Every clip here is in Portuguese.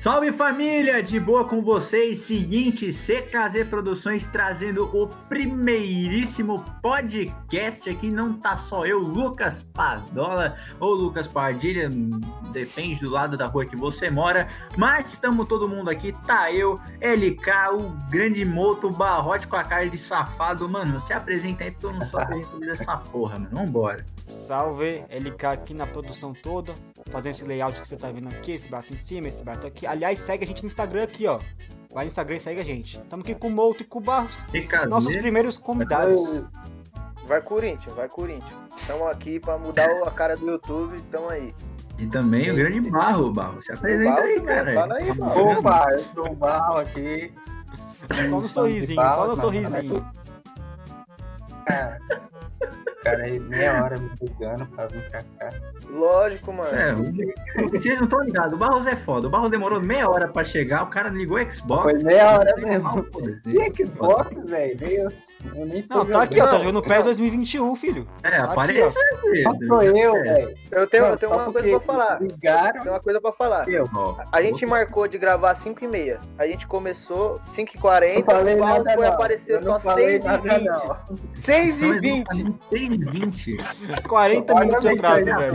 Salve família, de boa com vocês? Seguinte, CKZ Produções trazendo o primeiríssimo podcast aqui. Não tá só eu, Lucas Padola ou Lucas Pardilha, depende do lado da rua que você mora, mas estamos todo mundo aqui. Tá eu, LK, o grande moto, barrote com a cara de safado. Mano, se apresenta aí porque eu não sou apresentador dessa porra, mano. Vambora. Salve, LK aqui na produção toda, fazendo esse layout que você tá vendo aqui, esse bato em cima, esse bato aqui. Aliás, segue a gente no Instagram aqui, ó. Vai no Instagram e segue a gente. Estamos aqui com o Mouto e com o Barros, nossos primeiros convidados. Vai Corinthians, vai Corinthians. Estamos aqui pra mudar a cara do YouTube, estamos aí. E também o grande Barro, Barro. Se apresenta Barro aí, cara. fala aí, Barro. Opa, eu sou o Barro aqui. Só no sorrisinho, só no sorrisinho. Cara, cara aí meia hora me ligando pra vir pra cá. Lógico, mano. É, o- vocês não estão ligados, o Barros é foda. O Barros demorou meia hora pra chegar, o cara ligou o Xbox. Foi meia hora mesmo. mal poder. E Xbox, velho? Deus, eu nem tô Não, tá aqui, ó, tá jogando PES 2021, filho. É, Aqui, aparece. Só sou eu, É. velho. Eu tenho, eu tenho uma coisa pra falar. Ligaram, Tem uma coisa pra falar. eu. Ó, A gente marcou de gravar 5 e meia. A gente começou 5h40, Não falei o Barros foi aparecer só não falei 6 nada, h 20 não. 6 são h 20 exatamente 6h20 40 Olha minutos de atraso, velho.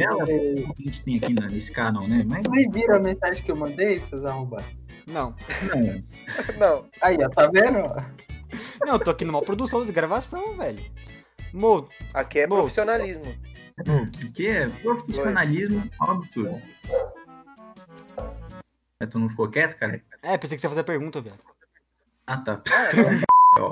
Que a gente tem aqui na- nesse canal, né? Mas Vocês viram a mensagem que eu mandei, seus arrombados? Não. não. Não, Aí, ó, tá vendo? Não, eu tô aqui numa produção de gravação, velho. Mo, aqui é Bom. profissionalismo. Aqui é profissionalismo óbvio. Mas tu não ficou quieto, cara? é, pensei que você ia fazer a pergunta, velho. Ah, tá. Ah,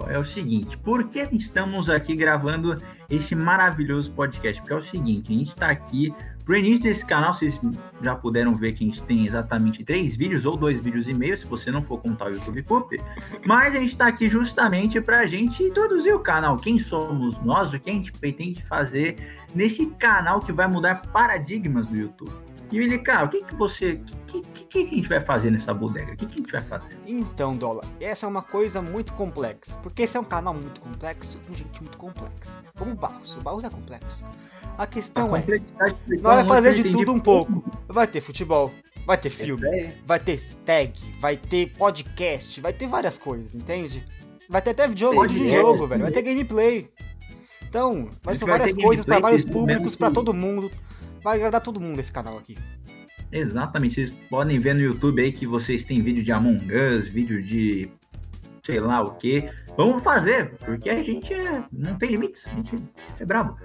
é o seguinte, por que estamos aqui gravando esse maravilhoso podcast? Porque é o seguinte, a gente está aqui pro início desse canal, vocês já puderam ver que a gente tem exatamente três vídeos ou dois vídeos e meio, se você não for contar o YouTube Poop. Mas a gente está aqui justamente para a gente introduzir o canal, quem somos nós, o que a gente pretende fazer nesse canal que vai mudar paradigmas do YouTube. E Milicar, o que que você, o que, que, que a gente vai fazer nessa bodega? O que, que a gente vai fazer? Então, Dola, essa é uma coisa muito complexa. Porque esse é um canal muito complexo com gente muito complexa. Como o Barros. O Barros é complexo. A A questão é, complexidade nós vamos fazer de tudo um pouco. Vai ter futebol, vai ter filme, aí. vai ter tag, vai ter podcast, vai ter várias coisas, entende? Vai ter até jogo, Podcast, videojogo, velho, vai ter gameplay. Então, vai ser várias coisas para vários públicos, para todo mundo. Vai agradar todo mundo esse canal aqui. Exatamente, vocês podem ver no YouTube aí que vocês têm vídeo de Among Us, vídeo de sei lá o que. Vamos fazer, porque a gente é- não tem limites, a gente é brabo.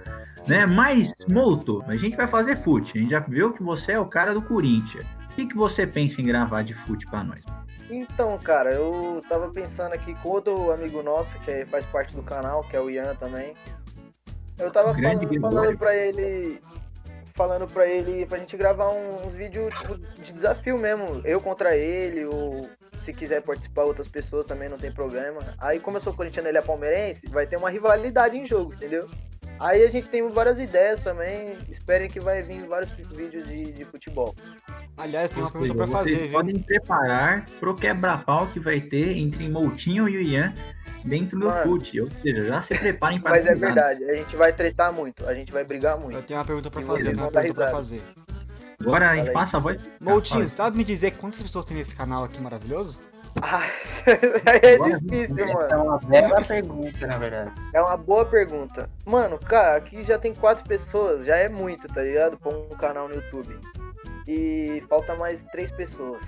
Né? Mas, Molto, a gente vai fazer fute. A gente já viu que você é o cara do Corinthians. O que, que você pensa em gravar de fute pra nós? Então, cara, eu tava pensando aqui com outro amigo nosso, que é- faz parte do canal, que é o Ian também. Eu tava falando, falando pra ele. Falando pra ele pra gente gravar um- uns vídeos tipo, de desafio mesmo. Eu contra ele, ou se quiser participar outras pessoas também não tem problema. Aí como eu sou corintiano e ele é palmeirense, vai ter uma rivalidade em jogo, entendeu? Aí a gente tem várias ideias também. Esperem que vai vir vários vídeos de, de futebol. Aliás, tem uma pergunta pra vocês fazer, viu? podem preparar pro quebra-pau que vai ter entre Moutinho e o Ian dentro do fute. Ou seja, já se preparem para Mas é verdade, a gente vai tretar muito, a gente vai brigar muito. Eu tenho uma pergunta pra E fazer, tenho uma pergunta pra fazer. Agora a gente passa a voz. Moutinho, sabe me dizer quantas pessoas tem nesse canal aqui maravilhoso? Ah, é difícil, mano. é uma bela pergunta, na verdade. É uma boa pergunta. Mano, cara, aqui já tem quatro pessoas, já é muito, tá ligado? Pra um canal no YouTube. E falta mais três pessoas.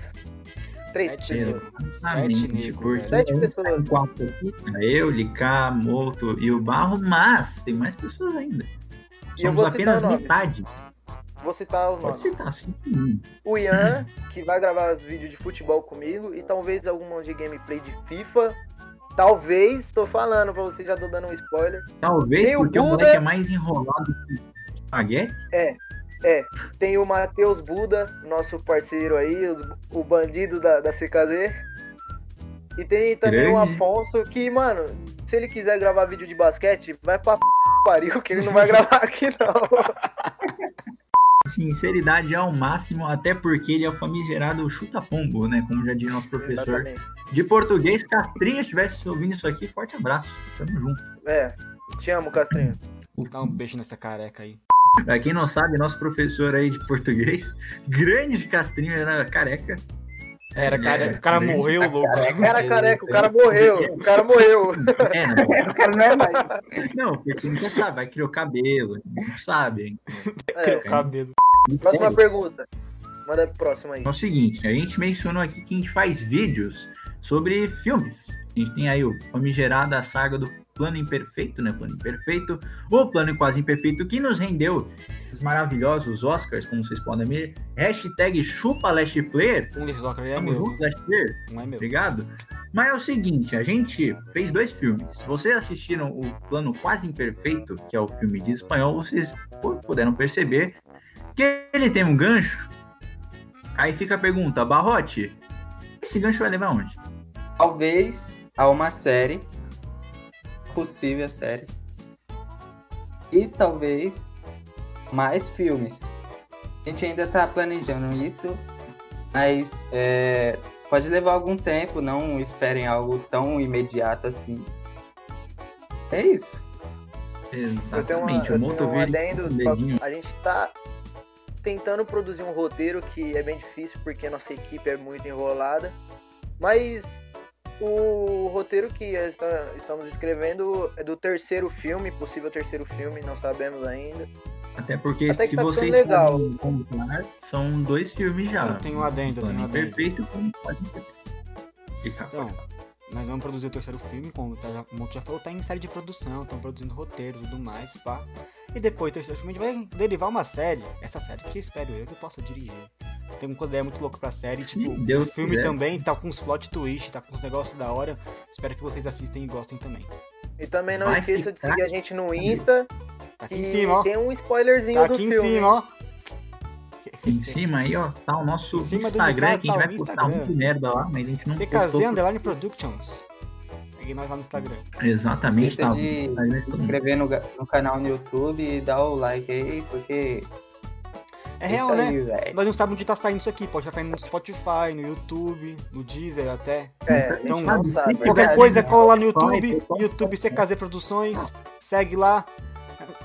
Três Sete pessoas. Exatamente, Sete porque velho. Sete pessoas. quatro aqui, né? eu, Licá, Moto e o Barro, mas tem mais pessoas ainda. E eu Somos vou citar apenas nomes. metade. Vou citar os Pode nomes. citar, sim. O Ian, que vai gravar os vídeos de futebol comigo, e talvez algumas de gameplay de FIFA. Talvez, tô falando pra você, já tô dando um spoiler. Talvez Tem o porque o Buda. moleque é mais enrolado que espaguete. É, tem o Matheus Buda, nosso parceiro aí, os- o bandido da, da CKZ. E tem também o Grande. Afonso, que, mano, se ele quiser gravar vídeo de basquete, vai pra p... pariu, que ele não vai gravar aqui não. Sinceridade ao máximo, até porque ele é o famigerado chuta-pombo, né? Como já diz nosso professor Exatamente. de português. Castrinha, se estivesse ouvindo isso aqui, forte abraço. Tamo junto. É, te amo, Castrinho. Dá um beijo nessa careca aí. Pra quem não sabe, nosso professor aí de português, grande Castrinho, era careca. Era, cara, o cara morreu, louco. O cara careca, o cara morreu. O cara morreu. É, não, O cara não é mais. não, porque nunca sabe, vai criar o cabelo, não sabe. hein? É, O cabelo. próxima pergunta. Manda pro próximo aí. É o seguinte, a gente mencionou aqui que a gente faz vídeos sobre filmes. A gente tem aí o famigerada saga do Plano Imperfeito, né? Plano Imperfeito, ou Plano Quase Imperfeito, que nos rendeu os maravilhosos Oscars, como vocês podem ver. Hashtag chupa Last Player. Um desses aí é meu. junto, Last Player. Não é meu. Obrigado. Mas é o seguinte, a gente fez dois filmes. Se vocês assistiram o Plano Quase Imperfeito, que é o filme de espanhol, vocês pu- puderam perceber que ele tem um gancho. Aí fica a pergunta, Barrote, esse gancho vai levar onde? Talvez a uma série. Possível série. E talvez mais filmes. A gente ainda tá planejando isso, mas é, pode levar algum tempo, não esperem algo tão imediato assim. É isso. Eu tenho, uma, Exatamente, eu um adendo. A gente tá tentando produzir um roteiro que é bem difícil porque a nossa equipe é muito enrolada. Mas o roteiro que está- estamos escrevendo é do terceiro filme, possível terceiro filme, não sabemos ainda. Até porque Até se tá vocês legal. forem contar, são dois filmes já. Eu tenho um adendo, eu Plano tenho um adendo. Imperfeito e Plano Quase Imperfeito. Fica. Então, nós vamos produzir o terceiro filme, como tá já- o Moto já falou, tá em série de produção, estão produzindo roteiro e tudo mais, pá. E depois terceiro filme a gente vai derivar uma série. Essa série que espero eu que eu possa dirigir. Tem uma ideia muito louca pra série, Se tipo, Deus o filme quiser. também tá com uns plot twist, tá com uns negócios da hora. Espero que vocês assistem e gostem também. E também não Vai esqueça de ficar- seguir a gente no Insta, Tá aqui em cima, ó. tem um spoilerzinho Tá do aqui em filme. cima, ó. Em cima aí, ó, tá o nosso Instagram, que a tá gente o vai postar muito merda lá, mas a gente não CKZ postou. Underline Productions. Segue nós lá no Instagram. Exatamente, Esqueça tá. de todo mundo. inscrever no, no canal no YouTube e dar o like aí, porque. É real, isso né? aí, velho. Nós não sabemos onde tá saindo isso aqui. Pode estar saindo no Spotify, no YouTube, no Deezer até. É, Então, sabe. Qualquer Verdade, coisa, né? cola lá no YouTube. YouTube CKZ Produções, segue lá.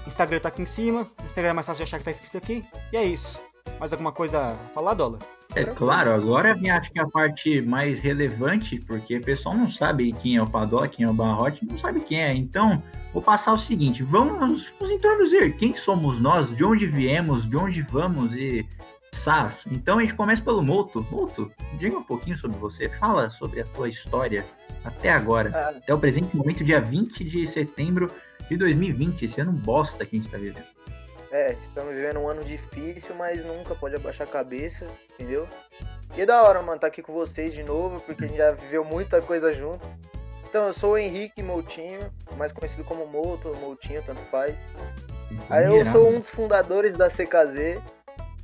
Instagram tá aqui em cima, Instagram é mais fácil de achar que tá escrito aqui. E é isso. Mais alguma coisa a falar, Dola? É claro, agora vem acho que a parte mais relevante, porque o pessoal não sabe quem é o Padó, quem é o Barrote, não sabe quem é. Então, vou passar o seguinte, vamos nos introduzir. Quem somos nós, de onde viemos, de onde vamos e SAS. Então a gente começa pelo Moto. Moto, diga um pouquinho sobre você, fala sobre a tua história até agora, Ah, até o presente momento, dia 20 de setembro de 2020, esse ano bosta que a gente tá vivendo. É, estamos vivendo um ano difícil, mas nunca pode abaixar a cabeça, entendeu? E é da hora, mano, estar aqui com vocês de novo, porque a gente já viveu muita coisa junto. Então, eu sou o Henrique Moutinho, mais conhecido como Mouto, Moutinho, tanto faz. Aí eu sou um dos fundadores da CKZ.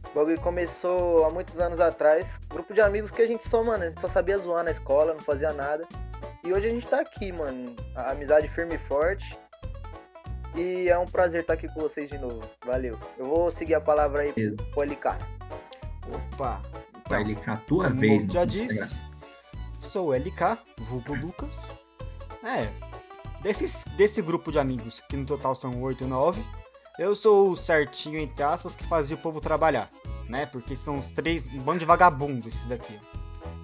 O bagulho começou há muitos anos atrás. Grupo de amigos que a gente só, mano, a gente só sabia zoar na escola, não fazia nada. E hoje a gente tá aqui, mano. A amizade firme e forte. E é um prazer estar aqui com vocês de novo. Valeu. Eu vou seguir a palavra aí Beleza. pro LK. Opa! Vai ligar a tua como vez. já disse, sou o LK, vulgo Lucas. É, desses, desse grupo de amigos, que no total são 8 ou 9, eu sou o certinho, entre aspas, que fazia o povo trabalhar, né? Porque são os três, um bando de vagabundo esses daqui.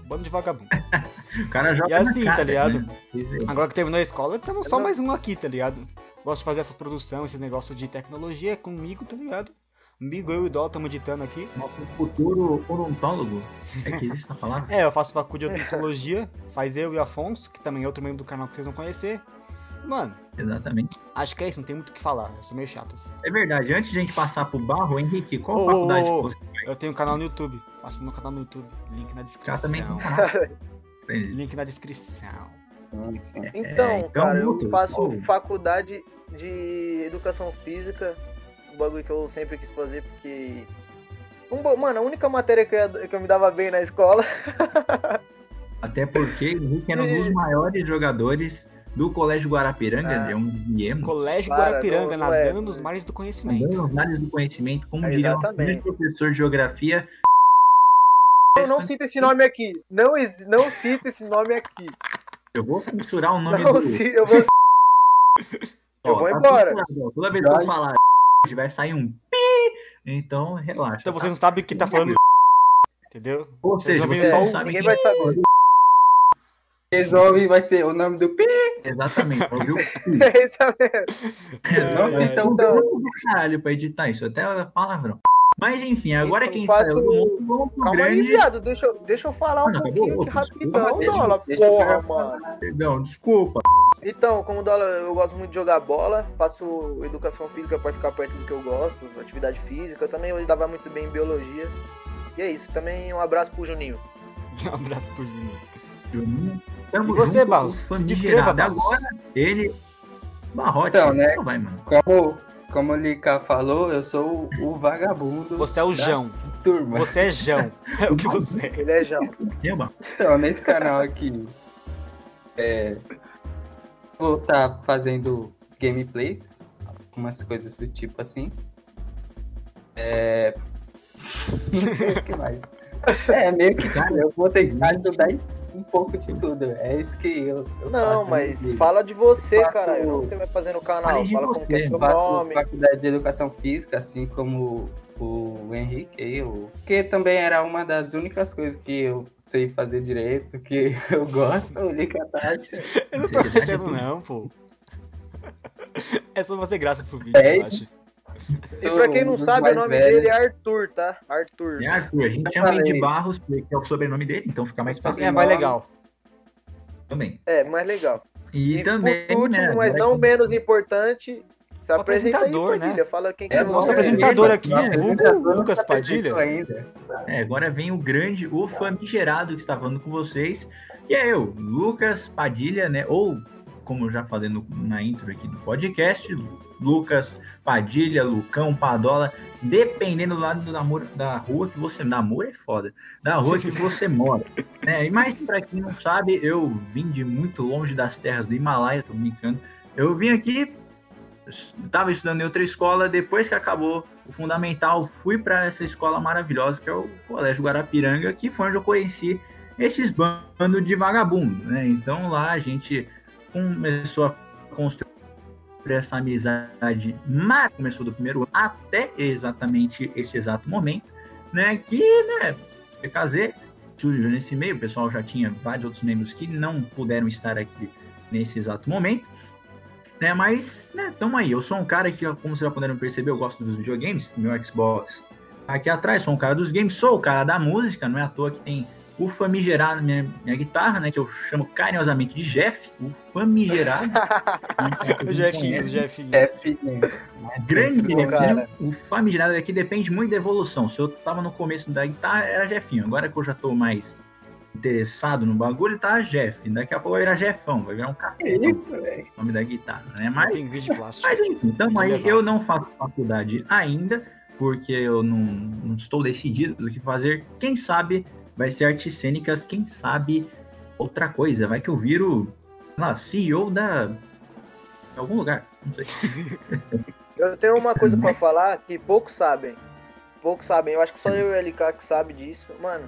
Um bando de vagabundo. O cara joga E assim, na cara, tá ligado? né? É. Agora que terminou a escola, estamos só mais um aqui, tá ligado? Gosto de fazer essa produção, esse negócio de tecnologia comigo, tá ligado? Amigo, eu e o Dó estamos editando aqui. Nosso futuro odontólogo. É que existe essa palavra? É, eu faço faculdade de odontologia, faz eu e o Afonso, que também é outro membro do canal que vocês vão conhecer. Mano, Exatamente. acho que é isso, não tem muito o que falar, eu sou meio chato assim. É verdade. Antes de a gente passar pro barro, Henrique, qual Ô, faculdade ô, que você Eu tenho um canal no YouTube, faço meu canal no YouTube, link na já descrição. também? Link na descrição. Sim, sim. Então, então, cara, eu faço faculdade de educação física. Um bagulho que eu sempre quis fazer, porque. Um mano, a única matéria que eu, que eu me dava bem na escola. Até porque o Henrique era um dos maiores jogadores do Colégio Guarapiranga, Ah. é um guiemo. Colégio Para, Guarapiranga, não- não é, nadando nos é. mares do conhecimento. Andando nos mares do conhecimento, como É, diria o professor de geografia. Eu não cita esse nome aqui. Não, não cita esse nome aqui. Eu vou censurar o nome Não do. cita. Eu vou... eu vou tá embora. censurado. Toda vez que eu falar vai sair um pi, então relaxa. Então tá? vocês não sabem o que tá falando. Entendeu? Ou seja, só não sabem Ninguém quem vai saber. Resolve vai ser o nome do Pi. Exatamente, ouviu? É isso mesmo. Não É, cita um Então, do caralho pra editar isso, até é palavrão. Mas enfim, agora Então, quem faço- saiu do mundo, vamos pro Calma aí, grande. viado. Deixa, eu- deixa eu falar um Ah, não, pouquinho acabou? rapidão, deixa- Dola. deixa Porra, mano. Perdão, desculpa. Então, como Dola, eu gosto muito de jogar bola, faço educação física pra ficar perto do que eu gosto, atividade física. Eu também dava muito bem em biologia. E é isso. Também um abraço pro Juninho. Um abraço pro Juninho. Juninho. Tamo E você, Barros? descreva. Barros. Agora, ele. Barrote. Então, né? Então vai, mano. Como, como o Lika falou, eu sou o vagabundo Você é o Jão. turma. Você é Jão. É o que você é. Ele é. Eu, Barros. Então, nesse canal aqui, é, vou estar fazendo gameplays, algumas coisas do tipo assim. É, não sei o que mais. É, meio que tipo, eu vou tentar ajudar em um pouco de tudo. É isso que eu, eu Não, mas fala de você, Faço- cara. Não o que você vai fazer no canal. De Fala como que é você. seu faço nome. faculdade de educação física, assim como o Henrique, eu, que também era uma das únicas coisas que eu sei fazer direito, que eu gosto, o Lika Tati. Eu não tô achando não, pô. É só fazer graça pro vídeo, É eu acho. E pra quem não sabe, o nome dele é Arthur, tá? Arthur. É Arthur. A gente chama ele de. Barros, porque é o sobrenome dele, então fica mais fácil É mais legal. também. É, mais legal. E, E também. por último, né, mas não que- menos importante, se O apresenta aí, apresentador, Padilha. né? Fala quem que É, é Nosso apresentador aqui, né? Apresentador não Lucas tá Padilha. ainda. É, agora vem o grande, o famigerado que está falando com vocês. E é eu, Lucas Padilha, né? Ou, como eu já falei no- na intro aqui do podcast, Lucas Padilha, Lucão, Padola, dependendo do lado do namoro, da rua que você. Namoro é foda. Da rua que você mora. né? E mais pra quem não sabe, eu vim de muito longe das terras do Himalaia, tô brincando. Eu vim aqui estava estudando em outra escola, depois que acabou o fundamental, fui para essa escola maravilhosa que é o Colégio Guarapiranga, que foi onde eu conheci esses bandos de vagabundo, né? Então lá a gente começou a construir essa amizade, mas começou do primeiro ano até exatamente esse exato momento, né? Que, né, casei, surgiu nesse meio, o pessoal já tinha vários outros membros que não puderam estar aqui nesse exato momento né? Mas, né, tamo aí. Eu sou um cara que, como vocês já puderam perceber, eu gosto dos videogames, meu Xbox tá aqui atrás, sou um cara dos games, sou o cara da música, não é à toa que tem o famigerado, minha, minha guitarra, né, que eu chamo carinhosamente de Jeff, o famigerado. O Jefinho, o Jefinho. É, filho. Grande cara. o famigerado aqui depende muito da evolução. Se eu tava no começo da guitarra, era Jefinho. Agora que eu já tô mais interessado no bagulho, tá Jeff. Daqui a pouco vai virar Jefão, vai virar um café, o nome da guitarra, né? Mas Tem vídeo plástico. Mas enfim, então aí eu não faço faculdade ainda, porque eu não, não estou decidido do que fazer. Quem sabe vai ser artes cênicas, quem sabe outra coisa. Vai que eu viro, lá, CEO da. de algum lugar. Não sei. Eu tenho uma coisa pra falar que poucos sabem. Poucos sabem. Eu acho que só eu e o LK que sabe disso. Mano,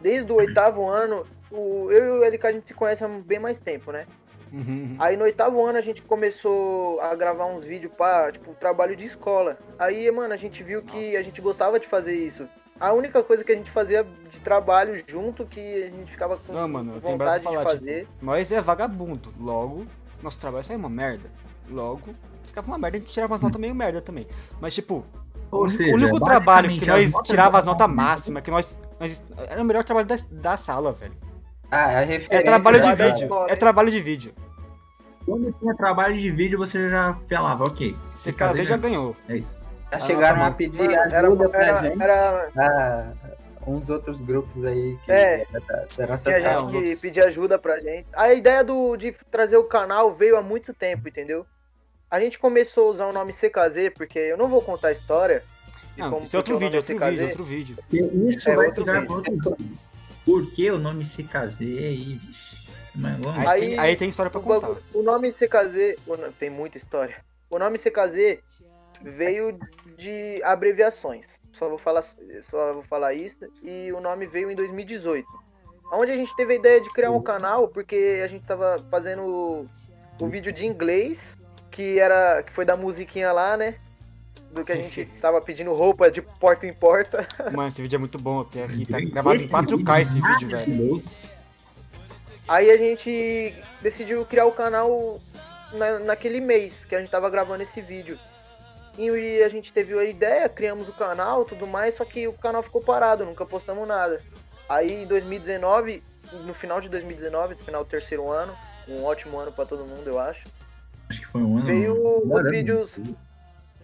desde o oitavo ano, o, eu e o LK a gente se conhece há bem mais tempo, né? Uhum. Aí no oitavo ano a gente começou a gravar uns vídeos pra, tipo, trabalho de escola. Aí, mano, a gente viu que Nossa. a gente gostava de fazer isso. A única coisa que a gente fazia de trabalho junto que a gente ficava com Não, mano, eu tenho pra vontade falar, de fazer. tipo, nós é vagabundo. Logo, nosso trabalho sai uma merda. Logo, ficava uma merda, a gente tirava umas notas meio merda também. Mas, tipo, Ou o único- seja, o único trabalho que as nós tirava as notas máximas, que nós, nós. Era o melhor trabalho da, da sala, velho. Ah, a referência É trabalho de vídeo. É trabalho de vídeo. Quando tinha trabalho de vídeo, você já falava, ok. Você casei já ganhou. Já chegaram a Nossa, pedir Mano, era, ajuda pra era, gente. era, Ah, uns outros grupos aí que É. era da, da nossa tinha sala. gente que pedia ajuda pra gente. A ideia do, de trazer o canal veio há muito tempo, entendeu? A gente começou a usar o nome CKZ, porque eu não vou contar a história. Não, isso é outro vídeo, outro vídeo, CKZ. outro vídeo. Isso É vai outro vídeo. pra vídeo. Por que o nome CKZ aí, vixe? Mas vamos Aí, Aí- tem, aí tem história pra O, contar. bagulho- o nome CKZ, tem muita história. O nome CKZ veio de abreviações. Só vou falar, só vou falar isso. E o nome veio em 2018. Onde a gente teve a ideia de criar um canal, porque a gente tava fazendo o, o vídeo de inglês, que era que foi da musiquinha lá, né? do que a gente tava pedindo roupa de porta em porta. Mano, esse vídeo é muito bom. Tem aqui, tá gravado em 4K esse vídeo, velho. Aí a gente decidiu criar o canal na, naquele mês que a gente tava gravando esse vídeo. E a gente teve a ideia, criamos o canal tudo mais, só que o canal ficou parado, nunca postamos nada. Aí em 2019, no final de 2019, no final do terceiro ano, um ótimo ano para todo mundo, eu acho. Acho que foi um ano. Veio os vídeos.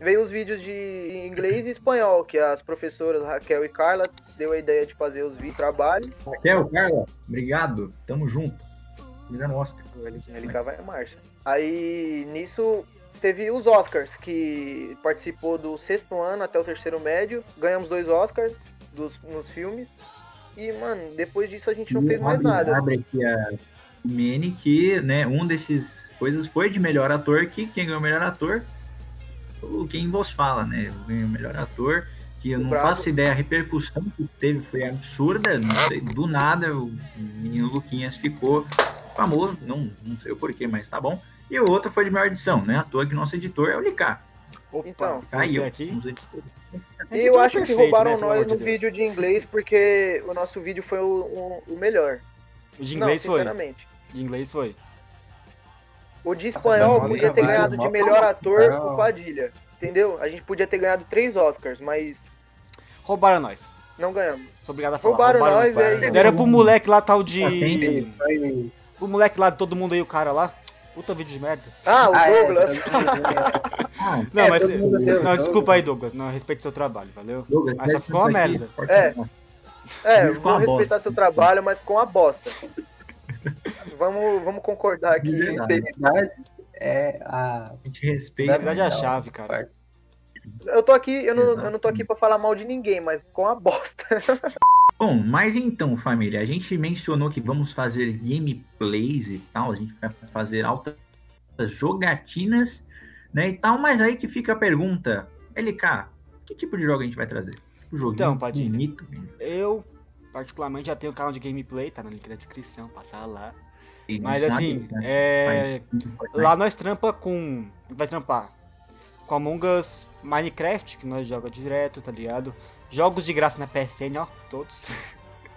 Veio os vídeos de inglês e espanhol, que as professoras Raquel e Carla deu a ideia de fazer os vídeos trabalhos. Raquel, Carla, obrigado. Tamo junto. Mirando Oscar. LK vai em marcha. Aí nisso teve os Oscars, que participou do sexto ano até o terceiro médio. Ganhamos dois Oscars dos, nos filmes. E, mano, depois disso a gente não E fez mais nada. Abre aqui a Mene que, né, um desses coisas foi de melhor ator, que quem ganhou o melhor ator, o quem vos fala, né? Ganhou o melhor ator, que eu não Bravo. faço ideia, a repercussão que teve foi absurda, não sei, do nada o menino Luquinhas ficou famoso, não, não sei o porquê, mas tá bom. E o outro foi de melhor edição, né? À toa que nosso editor é o Licá. Opa, Então, Caiu. aqui. E eu acho que Perfeito, roubaram né, nós no de Deus. vídeo de inglês porque o nosso vídeo foi o, o- o melhor. O de inglês não, foi. sinceramente. De inglês foi. O de Nossa, espanhol bom podia ter ganhado de melhor ator o Padilha. Entendeu? A gente podia ter ganhado três Oscars, mas Roubaram nós. não ganhamos. Sou obrigado a falar. Roubaram nós, nós. aí. Deram pro moleque lá tal de. Foi. O moleque lá, todo mundo aí, o cara lá. Puta vídeo de merda. Ah, o Ah, é, Douglas. Ah, Não, É, mas. todo mundo deu, Não, todo desculpa aí, Douglas. Não, respeite seu trabalho, valeu? Douglas, Mas só ficou uma merda. aqui. É. É, vou uma bosta. respeitar seu trabalho, mas com a bosta. vamos, vamos concordar aqui. Verdade. Sinceridade é a. A gente respeita. Na verdade é a chave, cara. Eu tô aqui, eu não, eu não tô aqui pra falar mal de ninguém, mas com a bosta. Bom, mas então, família, a gente mencionou que vamos fazer gameplays e tal, a gente vai fazer altas jogatinas, né, e tal, mas aí que fica a pergunta, LK, que tipo de jogo a gente vai trazer? Tipo joguinho Então, Padilha. bonito, Eu, particularmente, já tenho um canal de gameplay, tá no link da descrição, passar lá. e Mas assim, sabe, né? é. Mas- Lá nós trampa com. Vai trampar com Among Us, Minecraft, que nós joga direto, tá ligado? Jogos de graça na PSN, ó, todos.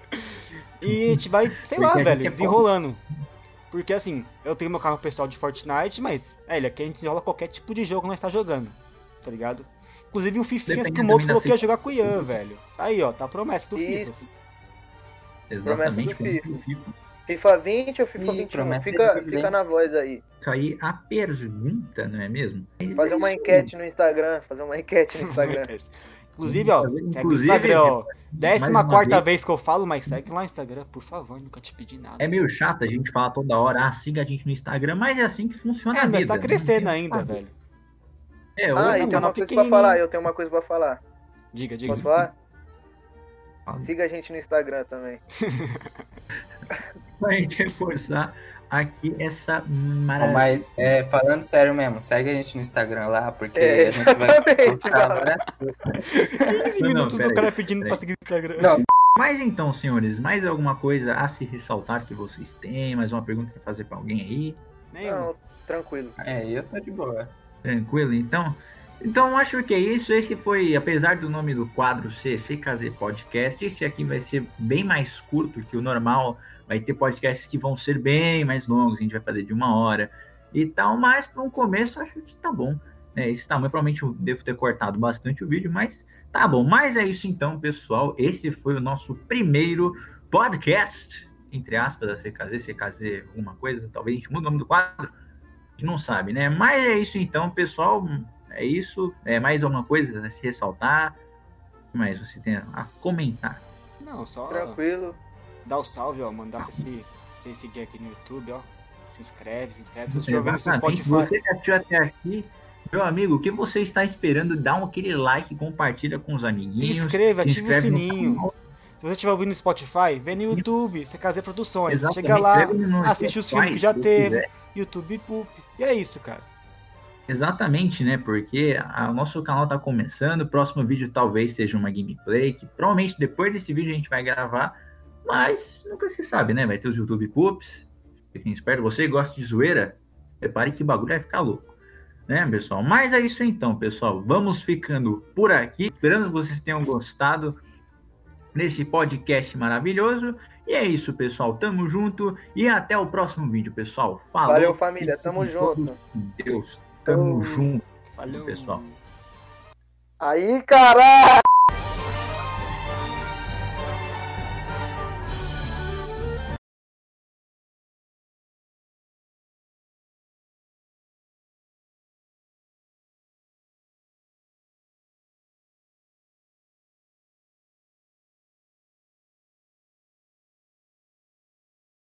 e a gente vai, sei lá, velho, é desenrolando. Porque assim, eu tenho meu canal pessoal de Fortnite, mas, é, ele aqui a gente desenrola qualquer tipo de jogo que nós tá jogando, tá ligado? Inclusive um Fifinhas que o Moto falou que ia jogar com o Ian, velho. Aí, ó, tá a promessa do Isso. FIFA. Exatamente, Promessa do FIFA. FIFA 20 ou FIFA Ih, 21? promessa Fica, fica na voz aí. Aí a pergunta, não é mesmo? Fazer uma enquete no Instagram. Fazer uma enquete no Instagram. Inclusive, ó, segue o inclusive, Instagram, ó. Décima quarta vez- vez que eu falo, mas segue lá no Instagram, por favor, nunca te pedi nada. É meio chato a gente falar toda hora, ah, siga a gente no Instagram, mas é assim que funciona É, a vida. tá né? crescendo ainda, velho. É, Ah, hoje e um tem canal uma coisa pra falar. Eu tenho uma coisa pra falar. Diga, diga. Posso falar? Fala. Siga a gente no Instagram também. pra gente reforçar aqui essa maravilha. Mas é, falando sério mesmo, segue a gente no Instagram lá, porque É, a gente vai várias 15 Não, minutos do cara pedindo peraí. pra seguir no Instagram. Não. Mas então, senhores, mais alguma coisa a se ressaltar que vocês têm? Mais uma pergunta pra fazer pra alguém aí? Não, tranquilo. É, eu tô de boa. Tranquilo, então? Então, acho que é isso. Esse foi, apesar do nome do quadro ser CKZ Podcast, esse aqui vai ser bem mais curto que o normal. Vai ter podcasts que vão ser bem mais longos, a gente vai fazer de uma hora e tal, mas para um começo acho que tá bom. Né? Esse tamanho, provavelmente eu devo ter cortado bastante o vídeo, mas tá bom. Mas é isso então, pessoal. Esse foi o nosso primeiro podcast, entre aspas, da CKZ, CKZ alguma coisa, talvez a gente mude o nome do quadro, a gente não sabe, né? Mas é isso então, pessoal. É isso. É mais alguma coisa a se ressaltar? O que mais você tem a comentar? Não, só Tranquilo. dar o salve, ó. Mandar você se, se seguir aqui no YouTube, ó. Se inscreve, se inscreve. Se você estiver ouvindo no. Spotify. Você que assistiu até aqui, meu amigo, o que você está esperando? Dá um aquele like, compartilha com os Se amiguinhos. inscreva, se ative o inscreve no sininho. Se você estiver ouvindo no Spotify, vem no YouTube, CKZ Produções. Exatamente. Chega lá, assiste os filmes que já se teve, quiser. YouTube Poop. E é isso, cara. Exatamente, né? Porque a- o nosso canal está começando. O próximo vídeo talvez seja uma gameplay, que provavelmente depois desse vídeo a gente vai gravar. Mas nunca se sabe, né? Vai ter os YouTube Poops. Fiquem espertos. Você gosta de zoeira, prepare que o bagulho vai ficar louco. Né, pessoal? Mas é isso então, pessoal. Vamos ficando por aqui. Esperando que vocês tenham gostado desse podcast maravilhoso. E é isso, pessoal. Tamo junto e até o próximo vídeo, pessoal. Falou. Valeu, família. Tamo junto. Deus. Tamo junto. Valeu, pessoal. Aí, caralho!